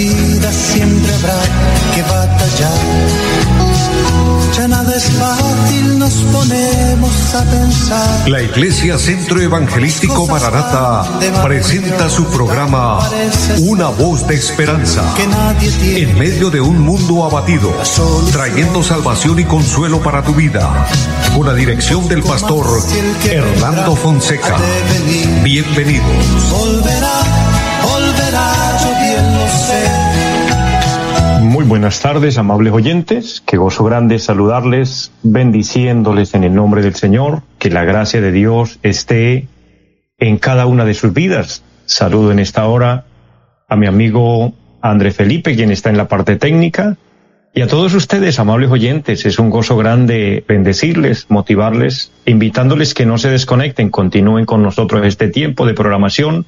vida siempre habrá que batallar. Ya nada es fácil, nos ponemos a pensar. La Iglesia Centro Evangelístico Maranata presenta su programa Una voz de esperanza. En medio de un mundo abatido, trayendo salvación y consuelo para tu vida. Con la dirección del pastor Hernando Fonseca. Bienvenidos. Volverá, buenas tardes, amables oyentes. Qué gozo grande saludarles, bendiciéndoles en el nombre del Señor. Que la gracia de Dios esté en cada una de sus vidas. Saludo en esta hora a mi amigo André Felipe, quien está en la parte técnica, y a todos ustedes, amables oyentes, es un gozo grande bendecirles, motivarles, invitándoles que no se desconecten, continúen con nosotros este tiempo de programación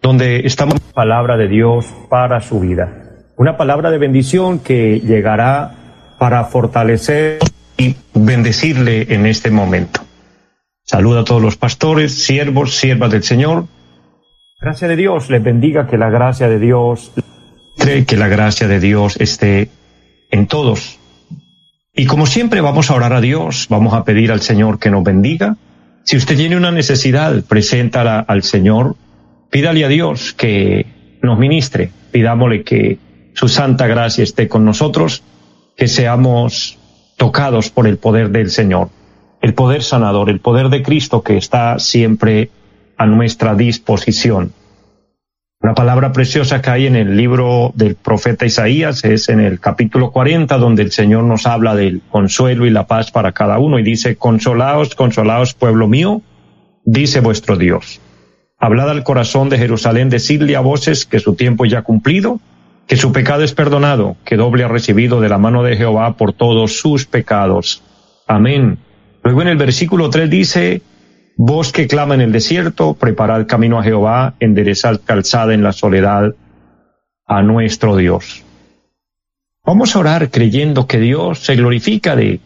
donde estamos palabra de Dios para su vida. Una palabra de bendición que llegará para fortalecer y bendecirle en este momento. Saluda a todos los pastores, siervos, siervas del Señor. Gracia de Dios les bendiga, que la gracia de Dios, que la gracia de Dios esté en todos. Y como siempre vamos a orar a Dios, vamos a pedir al Señor que nos bendiga. Si usted tiene una necesidad, preséntala al Señor, pídale a Dios que nos ministre, pidámosle que su santa gracia esté con nosotros, que seamos tocados por el poder del Señor, el poder sanador, el poder de Cristo que está siempre a nuestra disposición. Una palabra preciosa que hay en el libro del profeta Isaías es en el capítulo 40, donde el Señor nos habla del consuelo y la paz para cada uno y dice, consolaos, consolaos, pueblo mío, dice vuestro Dios. Hablad al corazón de Jerusalén, decidle a voces que su tiempo ya cumplido, que su pecado es perdonado, que doble ha recibido de la mano de Jehová por todos sus pecados. Amén. Luego en el versículo 3 dice, Vos que clama en el desierto, preparad camino a Jehová, enderezad calzada en la soledad a nuestro Dios. Vamos a orar creyendo que Dios se glorifica de,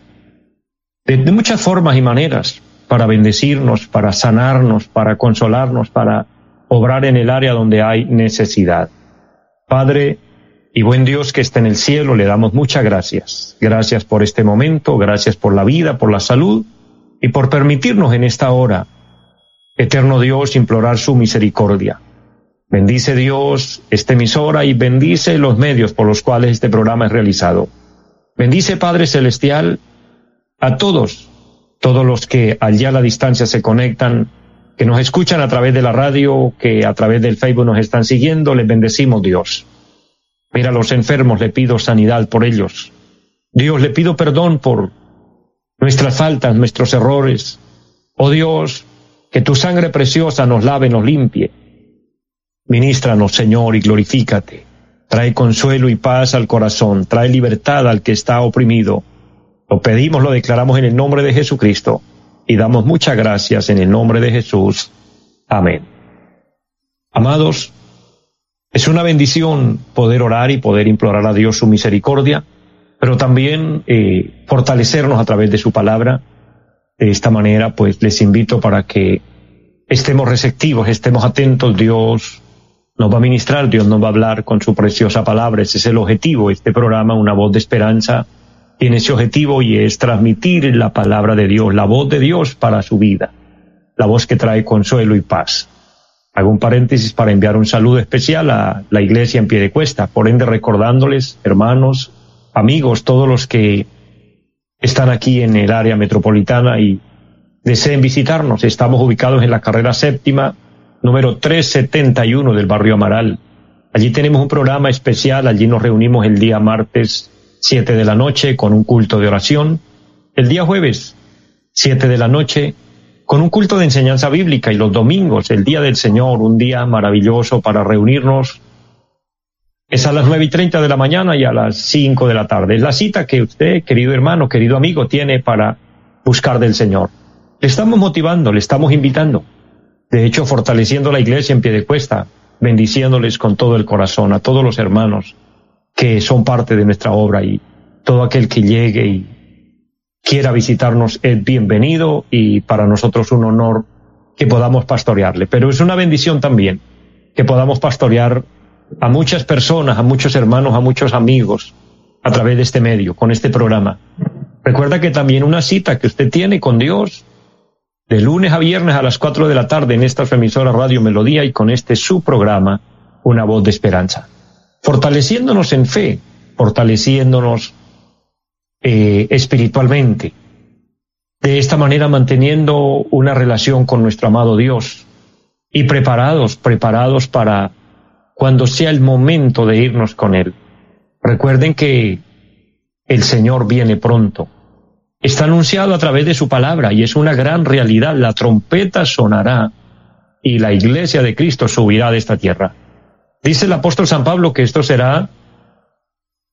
de, de muchas formas y maneras para bendecirnos, para sanarnos, para consolarnos, para obrar en el área donde hay necesidad. Padre y buen Dios que está en el cielo, le damos muchas gracias. Gracias por este momento, gracias por la vida, por la salud y por permitirnos en esta hora, eterno Dios, implorar su misericordia. Bendice Dios esta emisora y bendice los medios por los cuales este programa es realizado. Bendice Padre Celestial a todos, todos los que allá a la distancia se conectan, que nos escuchan a través de la radio, que a través del Facebook nos están siguiendo, les bendecimos Dios. Mira a los enfermos, le pido sanidad por ellos. Dios, le pido perdón por nuestras faltas, nuestros errores. Oh Dios, que tu sangre preciosa nos lave, nos limpie. Ministranos, Señor, y glorifícate. Trae consuelo y paz al corazón, trae libertad al que está oprimido. Lo pedimos, lo declaramos en el nombre de Jesucristo y damos muchas gracias en el nombre de Jesús. Amén. Amados, es una bendición poder orar y poder implorar a Dios su misericordia pero también eh, fortalecernos a través de su palabra. De esta manera, pues les invito para que estemos receptivos, estemos atentos. Dios nos va a ministrar, Dios nos va a hablar con su preciosa palabra. Ese es el objetivo. Este programa, Una Voz de Esperanza, tiene ese objetivo y es transmitir la palabra de Dios, la voz de Dios para su vida, la voz que trae consuelo y paz. Hago un paréntesis para enviar un saludo especial a la iglesia en pie de cuesta, por ende recordándoles, hermanos, amigos, todos los que están aquí en el área metropolitana y deseen visitarnos. Estamos ubicados en la carrera séptima, número 371 del barrio Amaral. Allí tenemos un programa especial, allí nos reunimos el día martes 7 de la noche con un culto de oración, el día jueves 7 de la noche con un culto de enseñanza bíblica y los domingos, el día del Señor, un día maravilloso para reunirnos es a las nueve y treinta de la mañana y a las cinco de la tarde. Es la cita que usted, querido hermano, querido amigo, tiene para buscar del Señor. Le estamos motivando, le estamos invitando. De hecho, fortaleciendo la iglesia en pie de cuesta, bendiciéndoles con todo el corazón a todos los hermanos que son parte de nuestra obra y todo aquel que llegue y quiera visitarnos es bienvenido y para nosotros un honor que podamos pastorearle. Pero es una bendición también que podamos pastorear a muchas personas, a muchos hermanos, a muchos amigos a través de este medio, con este programa. Recuerda que también una cita que usted tiene con Dios de lunes a viernes a las cuatro de la tarde en esta emisora Radio Melodía y con este su programa, Una Voz de Esperanza. Fortaleciéndonos en fe, fortaleciéndonos eh, espiritualmente. De esta manera manteniendo una relación con nuestro amado Dios y preparados, preparados para cuando sea el momento de irnos con Él. Recuerden que el Señor viene pronto. Está anunciado a través de su palabra y es una gran realidad. La trompeta sonará y la iglesia de Cristo subirá de esta tierra. Dice el apóstol San Pablo que esto será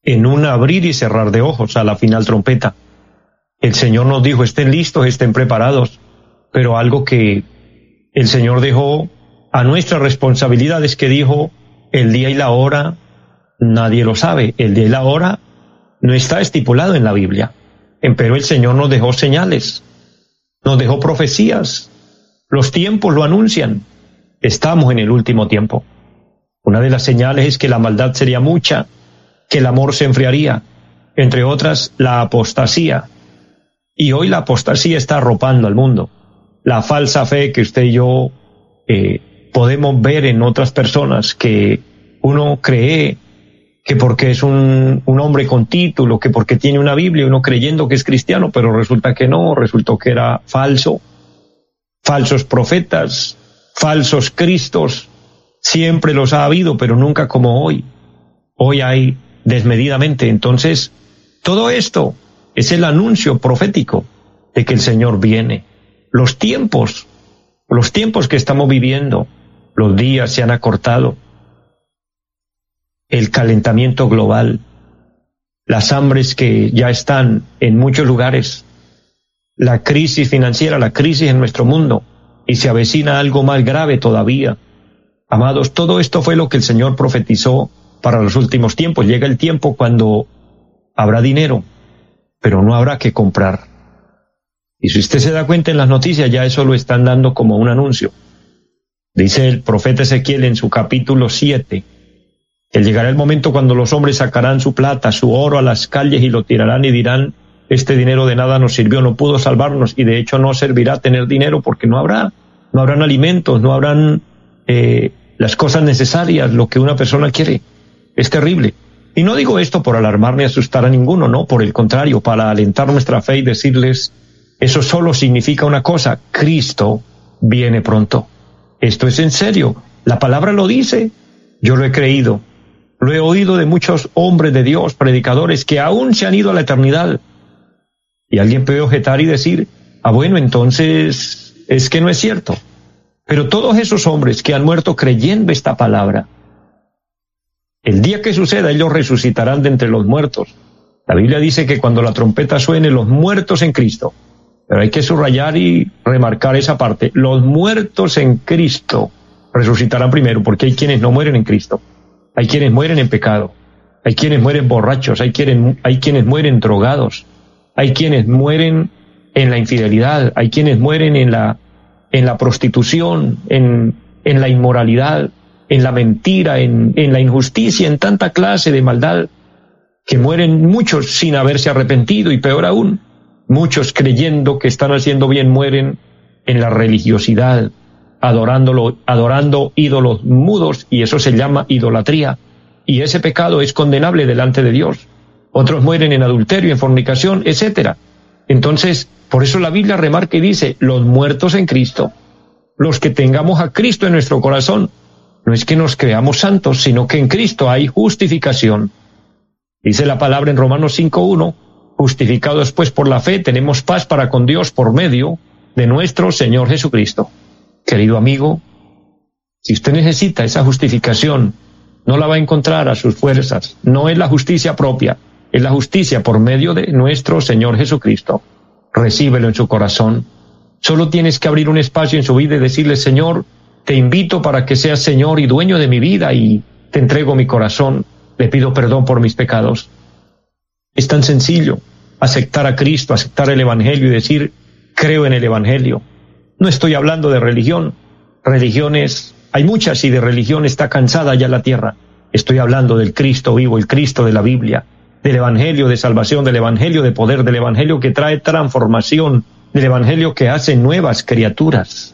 en un abrir y cerrar de ojos a la final trompeta. El Señor nos dijo, estén listos, estén preparados, pero algo que el Señor dejó a nuestra responsabilidad es que dijo, el día y la hora nadie lo sabe, el día y la hora no está estipulado en la Biblia, pero el Señor nos dejó señales, nos dejó profecías, los tiempos lo anuncian, estamos en el último tiempo. Una de las señales es que la maldad sería mucha, que el amor se enfriaría, entre otras la apostasía. Y hoy la apostasía está arropando al mundo. La falsa fe que usted y yo eh, podemos ver en otras personas que uno cree que porque es un, un, hombre con título, que porque tiene una Biblia, uno creyendo que es cristiano, pero resulta que no, resultó que era falso. Falsos profetas, falsos cristos, siempre los ha habido, pero nunca como hoy. Hoy hay desmedidamente. Entonces, todo esto es el anuncio profético de que el Señor viene. Los tiempos, los tiempos que estamos viviendo, los días se han acortado. El calentamiento global, las hambres que ya están en muchos lugares, la crisis financiera, la crisis en nuestro mundo, y se avecina algo más grave todavía. Amados, todo esto fue lo que el Señor profetizó para los últimos tiempos. Llega el tiempo cuando habrá dinero, pero no habrá que comprar. Y si usted se da cuenta en las noticias, ya eso lo están dando como un anuncio. Dice el profeta Ezequiel en su capítulo 7, que llegará el momento cuando los hombres sacarán su plata, su oro a las calles y lo tirarán y dirán, este dinero de nada nos sirvió, no pudo salvarnos y de hecho no servirá tener dinero porque no habrá, no habrán alimentos, no habrán eh, las cosas necesarias, lo que una persona quiere. Es terrible. Y no digo esto por alarmar ni asustar a ninguno, no, por el contrario, para alentar nuestra fe y decirles, eso solo significa una cosa, Cristo viene pronto. Esto es en serio, la palabra lo dice, yo lo he creído, lo he oído de muchos hombres de Dios, predicadores, que aún se han ido a la eternidad. Y alguien puede objetar y decir, ah bueno, entonces es que no es cierto. Pero todos esos hombres que han muerto creyendo esta palabra, el día que suceda, ellos resucitarán de entre los muertos. La Biblia dice que cuando la trompeta suene, los muertos en Cristo, pero hay que subrayar y remarcar esa parte, los muertos en Cristo resucitarán primero, porque hay quienes no mueren en Cristo, hay quienes mueren en pecado, hay quienes mueren borrachos, hay quienes, mueren drogados, hay quienes mueren en la infidelidad, hay quienes mueren en la, prostitución, en la inmoralidad, en la mentira, en, en la injusticia, en tanta clase de maldad, que mueren muchos sin haberse arrepentido y peor aún, muchos creyendo que están haciendo bien mueren en la religiosidad, adorándolo, adorando ídolos mudos y eso se llama idolatría. Y ese pecado es condenable delante de Dios. Otros mueren en adulterio, en fornicación, etcétera. Entonces, por eso la Biblia remarca y dice, los muertos en Cristo, los que tengamos a Cristo en nuestro corazón, no es que nos creamos santos, sino que en Cristo hay justificación. Dice la palabra en Romanos 5.1, justificados pues por la fe, tenemos paz para con Dios por medio de nuestro Señor Jesucristo. Querido amigo, si usted necesita esa justificación, no la va a encontrar a sus fuerzas, no es la justicia propia, es la justicia por medio de nuestro Señor Jesucristo. Recíbelo en su corazón. Solo tienes que abrir un espacio en su vida y decirle, Señor, te invito para que seas Señor y dueño de mi vida y te entrego mi corazón, le pido perdón por mis pecados. Es tan sencillo aceptar a Cristo, aceptar el Evangelio y decir, creo en el Evangelio. No estoy hablando de religión. Religiones, hay muchas y de religión está cansada ya la tierra. Estoy hablando del Cristo vivo, el Cristo de la Biblia, del Evangelio de salvación, del Evangelio de poder, del Evangelio que trae transformación, del Evangelio que hace nuevas criaturas.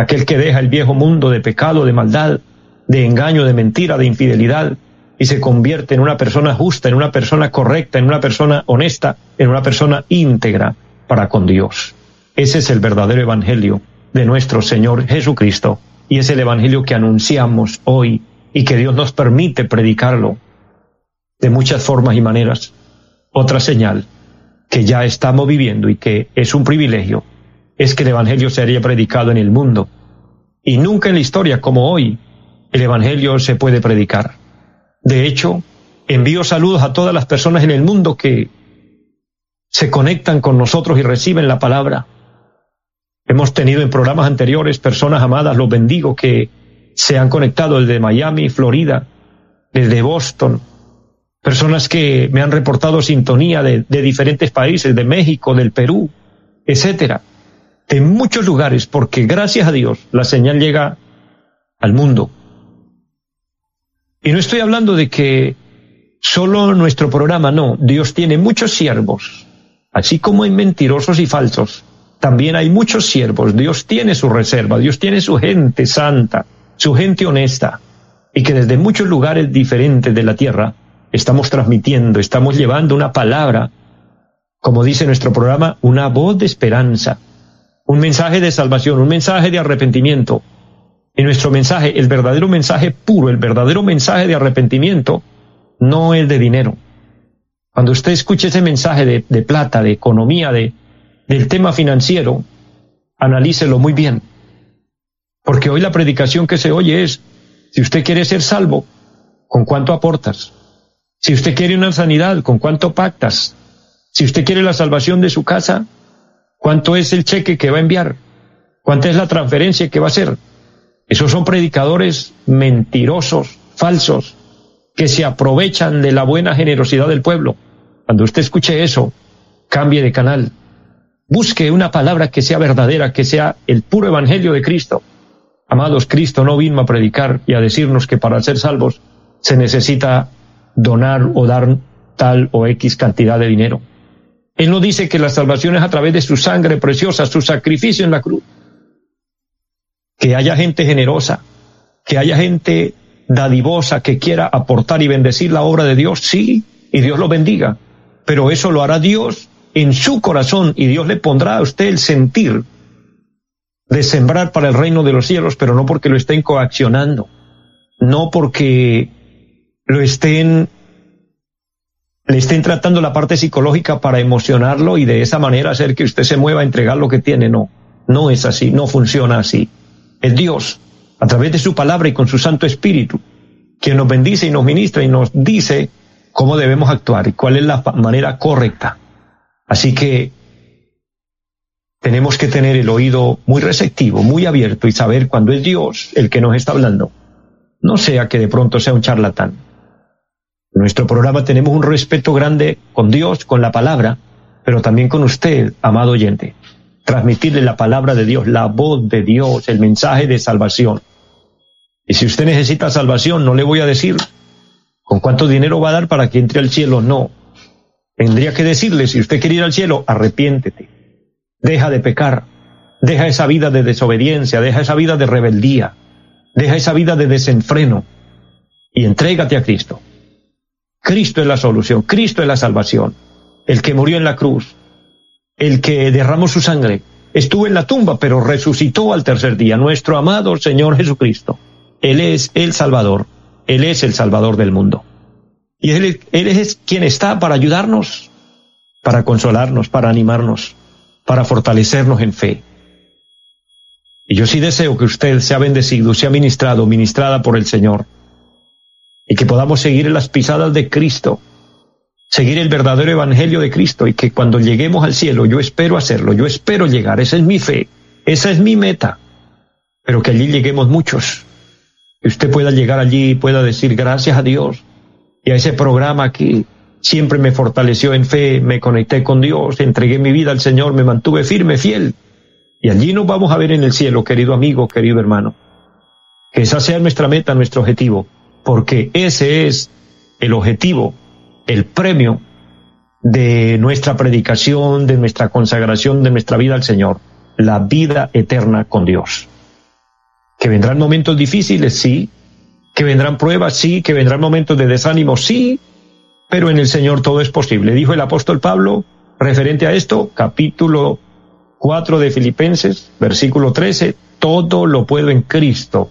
Aquel que deja el viejo mundo de pecado, de maldad, de engaño, de mentira, de infidelidad, y se convierte en una persona justa, en una persona correcta, en una persona honesta, en una persona íntegra para con Dios. Ese es el verdadero Evangelio de nuestro Señor Jesucristo y es el Evangelio que anunciamos hoy y que Dios nos permite predicarlo de muchas formas y maneras. Otra señal que ya estamos viviendo y que es un privilegio es que el Evangelio se haría predicado en el mundo. Y nunca en la historia como hoy el Evangelio se puede predicar. De hecho, envío saludos a todas las personas en el mundo que se conectan con nosotros y reciben la palabra. Hemos tenido en programas anteriores personas amadas, los bendigo, que se han conectado desde Miami, Florida, desde Boston, personas que me han reportado sintonía de, diferentes países, de México, del Perú, etcétera, de muchos lugares, porque gracias a Dios la señal llega al mundo. Y no estoy hablando de que solo nuestro programa, no, Dios tiene muchos siervos, así como hay mentirosos y falsos, también hay muchos siervos, Dios tiene su reserva, Dios tiene su gente santa, su gente honesta, y que desde muchos lugares diferentes de la tierra estamos transmitiendo, estamos llevando una palabra, como dice nuestro programa, una voz de esperanza, un mensaje de salvación, un mensaje de arrepentimiento. Y nuestro mensaje, el verdadero mensaje puro, el verdadero mensaje de arrepentimiento, no es de dinero. Cuando usted escuche ese mensaje de, de plata, de economía, de, del tema financiero, analícelo muy bien. Porque hoy la predicación que se oye es, si usted quiere ser salvo, ¿con cuánto aportas? Si usted quiere una sanidad, ¿con cuánto pactas? Si usted quiere la salvación de su casa, ¿cuánto es el cheque que va a enviar? ¿Cuánta es la transferencia que va a hacer? Esos son predicadores mentirosos, falsos, que se aprovechan de la buena generosidad del pueblo. Cuando usted escuche eso, cambie de canal. Busque una palabra que sea verdadera, que sea el puro evangelio de Cristo. Amados, Cristo no vino a predicar y a decirnos que para ser salvos se necesita donar o dar tal o X cantidad de dinero. Él no dice que la salvación es a través de su sangre preciosa, su sacrificio en la cruz. Que haya gente generosa, que haya gente dadivosa que quiera aportar y bendecir la obra de Dios, sí, y Dios lo bendiga. Pero eso lo hará Dios en su corazón y Dios le pondrá a usted el sentir de sembrar para el reino de los cielos, pero no porque lo estén coaccionando, no porque lo estén le estén tratando la parte psicológica para emocionarlo y de esa manera hacer que usted se mueva a entregar lo que tiene. No, no es así, no funciona así. Es Dios, a través de su palabra y con su Santo Espíritu, quien nos bendice y nos ministra y nos dice cómo debemos actuar y cuál es la manera correcta. Así que tenemos que tener el oído muy receptivo, muy abierto y saber cuándo es Dios el que nos está hablando. No sea que de pronto sea un charlatán. Nuestro programa tenemos un respeto grande con Dios, con la palabra, pero también con usted, amado oyente. Transmitirle la palabra de Dios, la voz de Dios, el mensaje de salvación. Y si usted necesita salvación, no le voy a decir con cuánto dinero va a dar para que entre al cielo, no. Tendría que decirle, si usted quiere ir al cielo, arrepiéntete. Deja de pecar. Deja esa vida de desobediencia, deja esa vida de rebeldía, deja esa vida de desenfreno y entrégate a Cristo. Cristo es la solución, Cristo es la salvación, el que murió en la cruz, el que derramó su sangre, estuvo en la tumba, pero resucitó al tercer día, nuestro amado Señor Jesucristo. Él es el Salvador, Él es el Salvador del mundo. Y Él, es quien está para ayudarnos, para consolarnos, para animarnos, para fortalecernos en fe. Y yo sí deseo que usted sea bendecido, sea ministrado, ministrada por el Señor y que podamos seguir en las pisadas de Cristo, seguir el verdadero evangelio de Cristo y que cuando lleguemos al cielo, yo espero hacerlo, yo espero llegar, esa es mi fe, esa es mi meta, pero que allí lleguemos muchos, que usted pueda llegar allí y pueda decir gracias a Dios y a ese programa que siempre me fortaleció en fe, me conecté con Dios, entregué mi vida al Señor, me mantuve firme, fiel. Y allí nos vamos a ver en el cielo, querido amigo, querido hermano. Que esa sea nuestra meta, nuestro objetivo porque ese es el objetivo, el premio de nuestra predicación, de nuestra consagración, de nuestra vida al Señor, la vida eterna con Dios. Que vendrán momentos difíciles, sí, que vendrán pruebas, sí, que vendrán momentos de desánimo, sí, pero en el Señor todo es posible. Dijo el apóstol Pablo, referente a esto, capítulo 4 de Filipenses, versículo 13, todo lo puedo en Cristo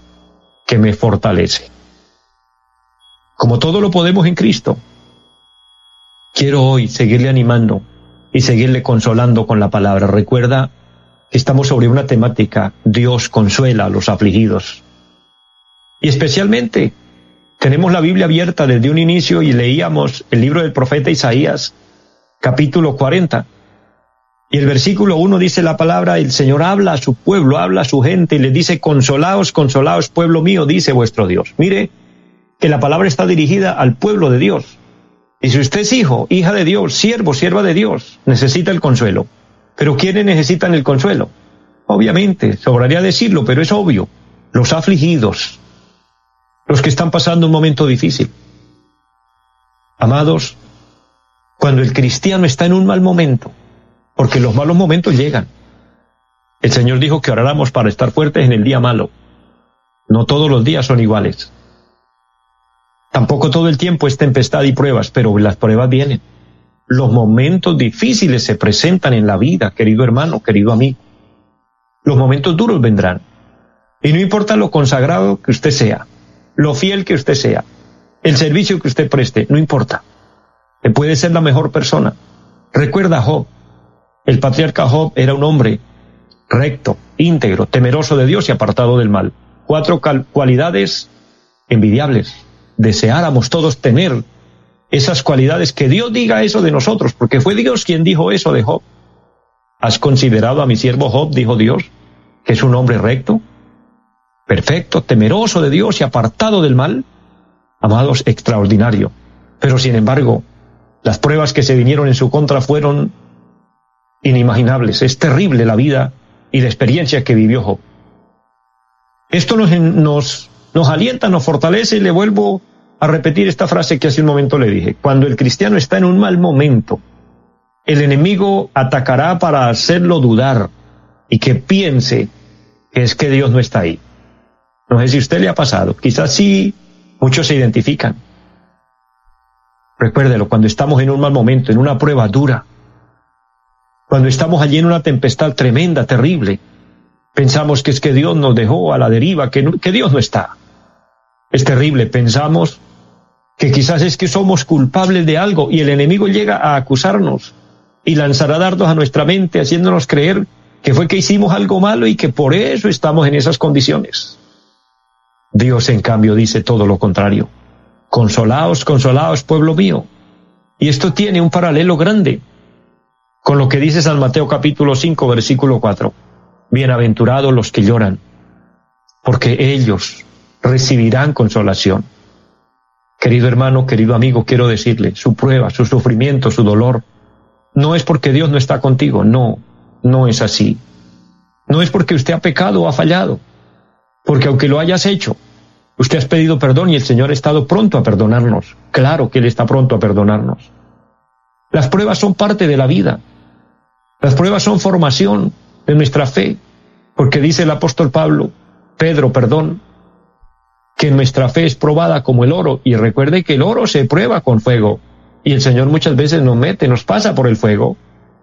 que me fortalece. Como todo lo podemos en Cristo, quiero hoy seguirle animando y seguirle consolando con la palabra. Recuerda que estamos sobre una temática, Dios consuela a los afligidos. Y especialmente tenemos la Biblia abierta desde un inicio y leíamos el libro del profeta Isaías, capítulo 40. Y el versículo 1 dice la palabra, el Señor habla a su pueblo, habla a su gente y le dice, consolaos, consolaos, pueblo mío, dice vuestro Dios. Mire que la palabra está dirigida al pueblo de Dios. Y si usted es hijo, hija de Dios, siervo, sierva de Dios, necesita el consuelo. Pero ¿quiénes necesitan el consuelo? Obviamente, sobraría decirlo, pero es obvio. Los afligidos, los que están pasando un momento difícil. Amados, cuando el cristiano está en un mal momento, porque los malos momentos llegan. El Señor dijo que oráramos para estar fuertes en el día malo. No todos los días son iguales. Tampoco todo el tiempo es tempestad y pruebas, pero las pruebas vienen. Los momentos difíciles se presentan en la vida, querido hermano, querido amigo. Los momentos duros vendrán. Y no importa lo consagrado que usted sea, lo fiel que usted sea, el servicio que usted preste, no importa. Usted puede ser la mejor persona. Recuerda Job. El patriarca Job era un hombre recto, íntegro, temeroso de Dios y apartado del mal. Cuatro cualidades envidiables deseáramos todos tener esas cualidades, que Dios diga eso de nosotros, porque fue Dios quien dijo eso de Job. ¿Has considerado a mi siervo Job, dijo Dios, que es un hombre recto, perfecto, temeroso de Dios y apartado del mal? Amados, extraordinario. Pero sin embargo, las pruebas que se vinieron en su contra fueron inimaginables. Es terrible la vida y la experiencia que vivió Job. Esto nos, nos, nos alienta, nos fortalece y le vuelvo a repetir esta frase que hace un momento le dije. Cuando el cristiano está en un mal momento, el enemigo atacará para hacerlo dudar y que piense que es que Dios no está ahí. No sé si a usted le ha pasado. Quizás sí, muchos se identifican. Recuérdelo, cuando estamos en un mal momento, en una prueba dura, cuando estamos allí en una tempestad tremenda, terrible, pensamos que es que Dios nos dejó a la deriva, que, que Dios no está. Es terrible, pensamos que quizás es que somos culpables de algo y el enemigo llega a acusarnos y lanzará dardos a nuestra mente haciéndonos creer que fue que hicimos algo malo y que por eso estamos en esas condiciones. Dios, en cambio, dice todo lo contrario. Consolaos, consolaos, pueblo mío. Y esto tiene un paralelo grande con lo que dice San Mateo capítulo 5, versículo 4. Bienaventurados los que lloran, porque ellos recibirán consolación. Querido hermano, querido amigo, quiero decirle, su prueba, su sufrimiento, su dolor, no es porque Dios no está contigo, no, no es así. No es porque usted ha pecado o ha fallado, porque aunque lo hayas hecho, usted ha pedido perdón y el Señor ha estado pronto a perdonarnos. Claro que Él está pronto a perdonarnos. Las pruebas son parte de la vida. Las pruebas son formación de nuestra fe, porque dice el apóstol Pablo, Pedro, perdón, que nuestra fe es probada como el oro. Y recuerde que el oro se prueba con fuego. Y el Señor muchas veces nos mete, nos pasa por el fuego.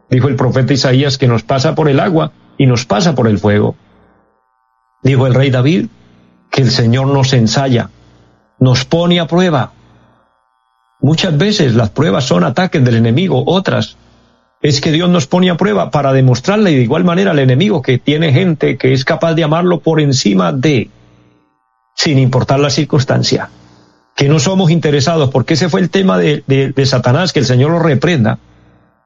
Dijo el profeta Isaías que nos pasa por el agua y nos pasa por el fuego. Dijo el rey David que el Señor nos ensaya, nos pone a prueba. Muchas veces las pruebas son ataques del enemigo, otras es que Dios nos pone a prueba para demostrarle de igual manera al enemigo que tiene gente que es capaz de amarlo por encima de sin importar la circunstancia, que no somos interesados, porque ese fue el tema de, de, Satanás, que el Señor lo reprenda,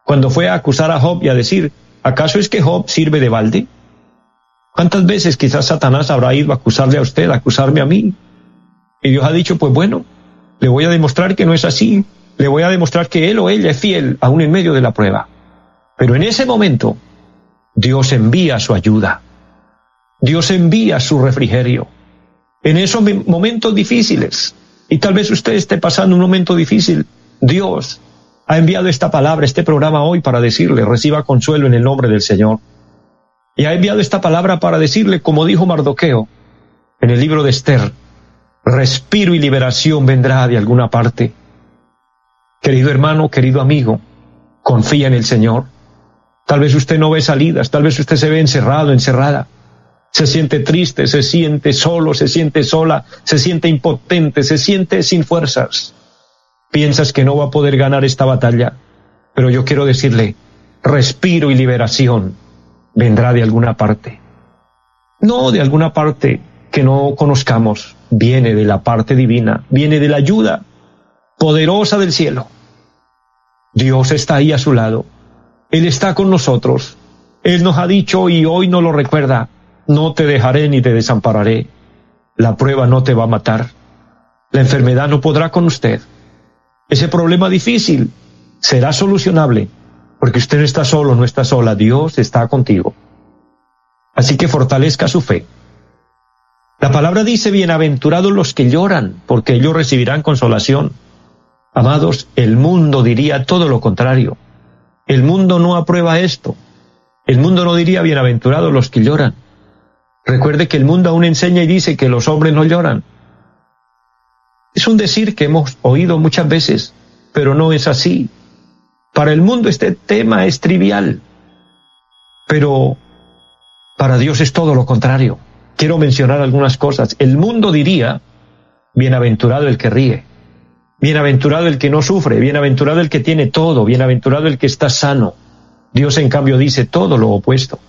cuando fue a acusar a Job y a decir, ¿acaso es que Job sirve de balde? ¿Cuántas veces quizás Satanás habrá ido a acusarle a usted, a acusarme a mí? Y Dios ha dicho, pues bueno, le voy a demostrar que no es así, le voy a demostrar que él o ella es fiel aún en medio de la prueba. Pero en ese momento, Dios envía su ayuda, Dios envía su refrigerio en esos momentos difíciles, Y tal vez usted esté pasando un momento difícil. Dios ha enviado esta palabra, este programa hoy para decirle, reciba consuelo en el nombre del Señor. Y ha enviado esta palabra para decirle, como dijo Mardoqueo en el libro de Esther, respiro y liberación vendrá de alguna parte. Querido hermano, querido amigo, confía en el Señor. Tal vez usted no ve salidas, tal vez usted se ve encerrado, encerrada. Se siente triste, se siente solo, se siente sola, se siente impotente, se siente sin fuerzas. Piensas que no va a poder ganar esta batalla, pero yo quiero decirle, respiro y liberación vendrá de alguna parte. No de alguna parte que no conozcamos, viene de la parte divina, viene de la ayuda poderosa del cielo. Dios está ahí a su lado. Él está con nosotros. Él nos ha dicho y hoy no lo recuerda, no te dejaré ni te desampararé. La prueba no te va a matar. La enfermedad no podrá con usted. Ese problema difícil será solucionable, porque usted no está solo, no está sola, Dios está contigo. Así que fortalezca su fe. La palabra dice, bienaventurados los que lloran, porque ellos recibirán consolación. Amados, el mundo diría todo lo contrario. El mundo no aprueba esto. El mundo no diría bienaventurados los que lloran. Recuerde que el mundo aún enseña y dice que los hombres no lloran. Es un decir que hemos oído muchas veces, pero no es así. Para el mundo este tema es trivial, pero para Dios es todo lo contrario. Quiero mencionar algunas cosas. El mundo diría, bienaventurado el que ríe, bienaventurado el que no sufre, bienaventurado el que tiene todo, bienaventurado el que está sano. Dios en cambio dice todo lo opuesto.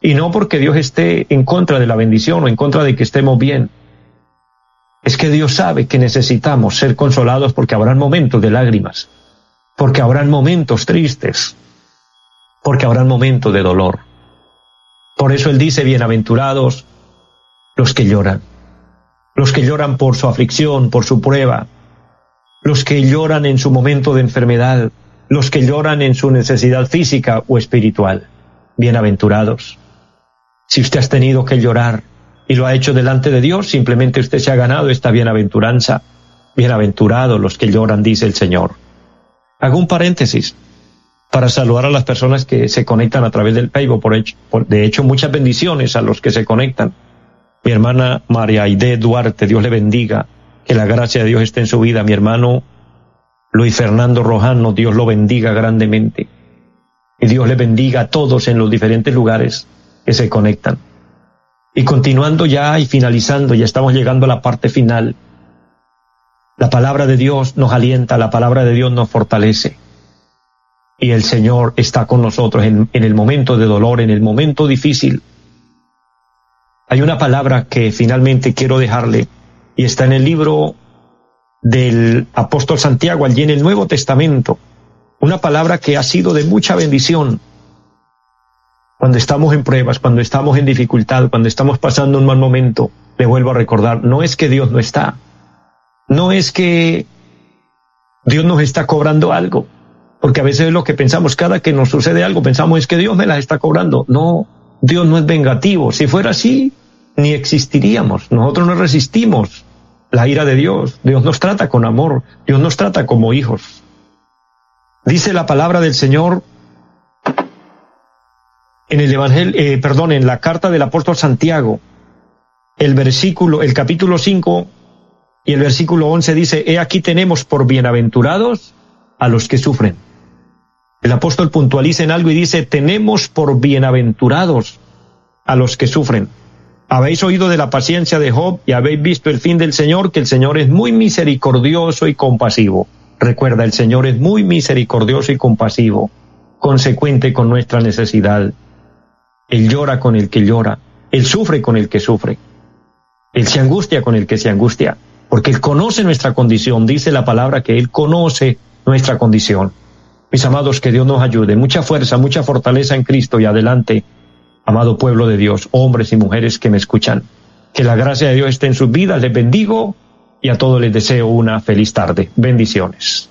Y no porque Dios esté en contra de la bendición o en contra de que estemos bien. Es que Dios sabe que necesitamos ser consolados porque habrán momentos de lágrimas, porque habrán momentos tristes, porque habrán momentos de dolor. Por eso Él dice, bienaventurados los que lloran, los que lloran por su aflicción, por su prueba, los que lloran en su momento de enfermedad, los que lloran en su necesidad física o espiritual. Bienaventurados. Si usted ha tenido que llorar y lo ha hecho delante de Dios, simplemente usted se ha ganado esta bienaventuranza. Bienaventurados los que lloran, dice el Señor. Hago un paréntesis para saludar a las personas que se conectan a través del Facebook. Por de hecho, muchas bendiciones a los que se conectan. Mi hermana María Aide Duarte, Dios le bendiga. Que la gracia de Dios esté en su vida. Mi hermano Luis Fernando Rojano, Dios lo bendiga grandemente. Y Dios le bendiga a todos en los diferentes lugares que se conectan. Y continuando ya y finalizando, ya estamos llegando a la parte final. La palabra de Dios nos alienta, la palabra de Dios nos fortalece. Y el Señor está con nosotros en, en el momento de dolor, en el momento difícil. Hay una palabra que finalmente quiero dejarle y está en el libro del apóstol Santiago, allí en el Nuevo Testamento. Una palabra que ha sido de mucha bendición cuando estamos en pruebas, cuando estamos en dificultad, cuando estamos pasando un mal momento, le vuelvo a recordar, no es que Dios no está, no es que Dios nos está cobrando algo, porque a veces es lo que pensamos, cada que nos sucede algo, pensamos es que Dios me las está cobrando. No, Dios no es vengativo. Si fuera así, ni existiríamos. Nosotros no resistimos la ira de Dios. Dios nos trata con amor. Dios nos trata como hijos. Dice la palabra del Señor en el Evangelio, eh, en la carta del apóstol Santiago, el versículo, el capítulo 5 y el versículo 11 dice, he aquí tenemos por bienaventurados a los que sufren. El apóstol puntualiza en algo y dice, tenemos por bienaventurados a los que sufren. Habéis oído de la paciencia de Job y habéis visto el fin del Señor, que el Señor es muy misericordioso y compasivo. Recuerda, el Señor es muy misericordioso y compasivo, consecuente con nuestra necesidad. Él llora con el que llora. Él sufre con el que sufre. Él se angustia con el que se angustia. Porque Él conoce nuestra condición. Dice la palabra que Él conoce nuestra condición. Mis amados, que Dios nos ayude. Mucha fuerza, mucha fortaleza en Cristo y adelante, amado pueblo de Dios, hombres y mujeres que me escuchan. Que la gracia de Dios esté en sus vidas. Les bendigo y a todos les deseo una feliz tarde. Bendiciones.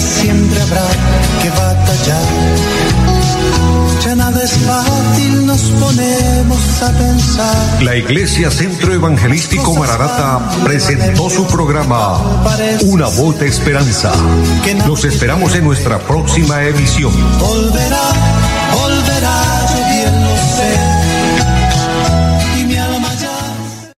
siempre habrá que batallar. Ya nada es fácil, nos ponemos a pensar. La Iglesia Centro Evangelístico Mararata presentó su programa Una voz de esperanza. Los esperamos en nuestra próxima emisión. Volverá, volverá